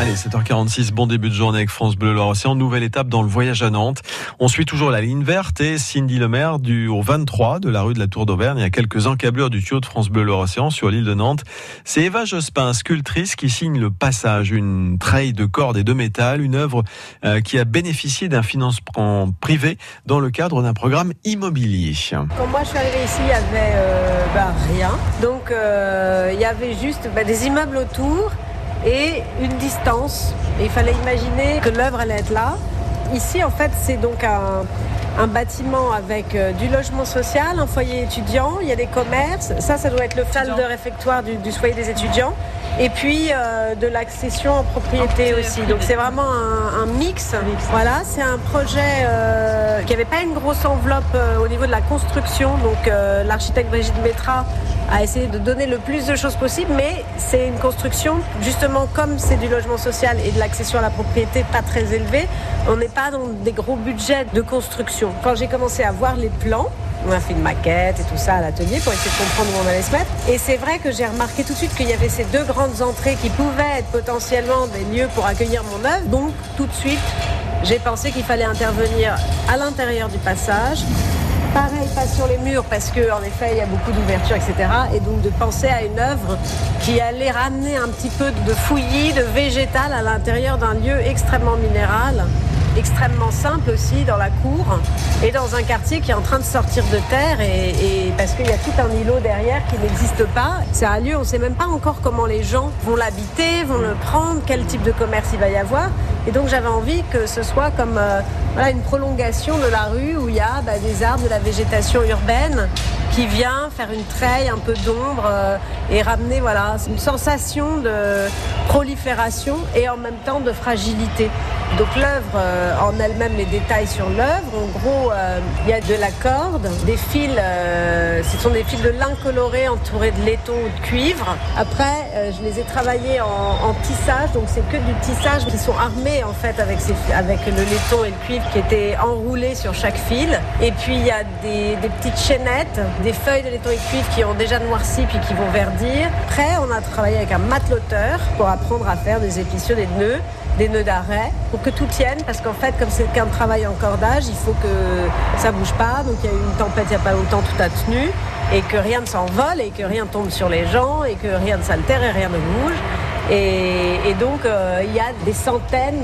Allez, 7h46, bon début de journée avec France Bleu Loire-Océan. Nouvelle étape dans le voyage à Nantes. On suit toujours la ligne verte et Cindy Lemaire du au 23 de la rue de la Tour d'Auvergne. Il y a quelques encablures du tuyau de France Bleu Loire-Océan sur l'île de Nantes. C'est Eva Jospin, sculptrice, qui signe le passage, une treille de cordes et de métal, une œuvre euh, qui a bénéficié d'un financement privé dans le cadre d'un programme immobilier. Quand moi je suis arrivée ici, il n'y avait euh, bah, rien. Donc euh, il y avait juste bah, des immeubles autour et une distance. Et il fallait imaginer que l'œuvre allait être là. Ici, en fait, c'est donc un, un bâtiment avec euh, du logement social, un foyer étudiant, il y a des commerces. Ça, ça doit être le salle de réfectoire du, du foyer des étudiants. Et puis euh, de l'accession en propriété aussi. Donc c'est vraiment un, un mix. Voilà, c'est un projet euh, qui n'avait pas une grosse enveloppe au niveau de la construction. Donc l'architecte Brigitte Métra a essayé de donner le plus de choses possible, mais c'est une construction, justement comme c'est du logement social et de l'accession à la propriété pas très élevée, on n'est pas dans des gros budgets de construction. Quand j'ai commencé à voir les plans, on a fait une maquette et tout ça à l'atelier pour essayer de comprendre où on allait se mettre. Et c'est vrai que j'ai remarqué tout de suite qu'il y avait ces deux grandes entrées qui pouvaient être potentiellement des lieux pour accueillir mon œuvre. Donc tout de suite, j'ai pensé qu'il fallait intervenir à l'intérieur du passage. Pareil, pas sur les murs, parce qu'en effet, il y a beaucoup d'ouvertures, etc. Et donc de penser à une œuvre qui allait ramener un petit peu de fouillis, de végétal à l'intérieur d'un lieu extrêmement minéral extrêmement simple aussi dans la cour et dans un quartier qui est en train de sortir de terre et, parce qu'il y a tout un îlot derrière qui n'existe pas. C'est un lieu, on ne sait même pas encore comment les gens vont l'habiter, vont le prendre, quel type de commerce il va y avoir. Et donc j'avais envie que ce soit comme euh, une prolongation de la rue où il y a bah, des arbres, de la végétation urbaine qui vient faire une treille, un peu d'ombre euh, et ramener voilà, une sensation de prolifération et en même temps de fragilité. Donc l'œuvre euh, en elle-même, les détails sur l'œuvre, en gros, euh, il y a de la corde, des fils, ce sont des fils de lin coloré entourés de laiton ou de cuivre. Après, je les ai travaillés en, en tissage, donc c'est que du tissage qui sont armés en fait avec, ces, avec le laiton et le cuivre qui étaient enroulés sur chaque fil. Et puis il y a des, des petites chaînettes, des feuilles de laiton cuivre qui ont déjà noirci puis qui vont verdir. Après, on a travaillé avec un mateloteur pour apprendre à faire des épicieux, des nœuds des nœuds d'arrêt pour que tout tienne. Parce qu'en fait comme c'est qu'un travail en cordage il faut que ça bouge pas. Donc il y a eu une tempête il n'y a pas longtemps tout a tenu et que rien ne s'envole et que rien tombe sur les gens et que rien ne s'altère et rien ne bouge et, donc euh, il y a des centaines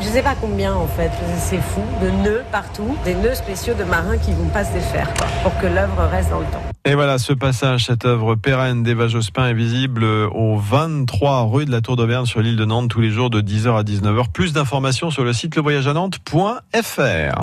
je sais pas combien en fait c'est fou de nœuds partout des nœuds spéciaux de marins qui vont pas se défaire quoi, pour que l'œuvre reste dans le temps et voilà, ce passage, cette œuvre pérenne d'Eva Jospin est visible au 23 rue de la Tour d'Auvergne sur l'île de Nantes tous les jours de 10h à 19h. Plus d'informations sur le site levoyageanantes.fr.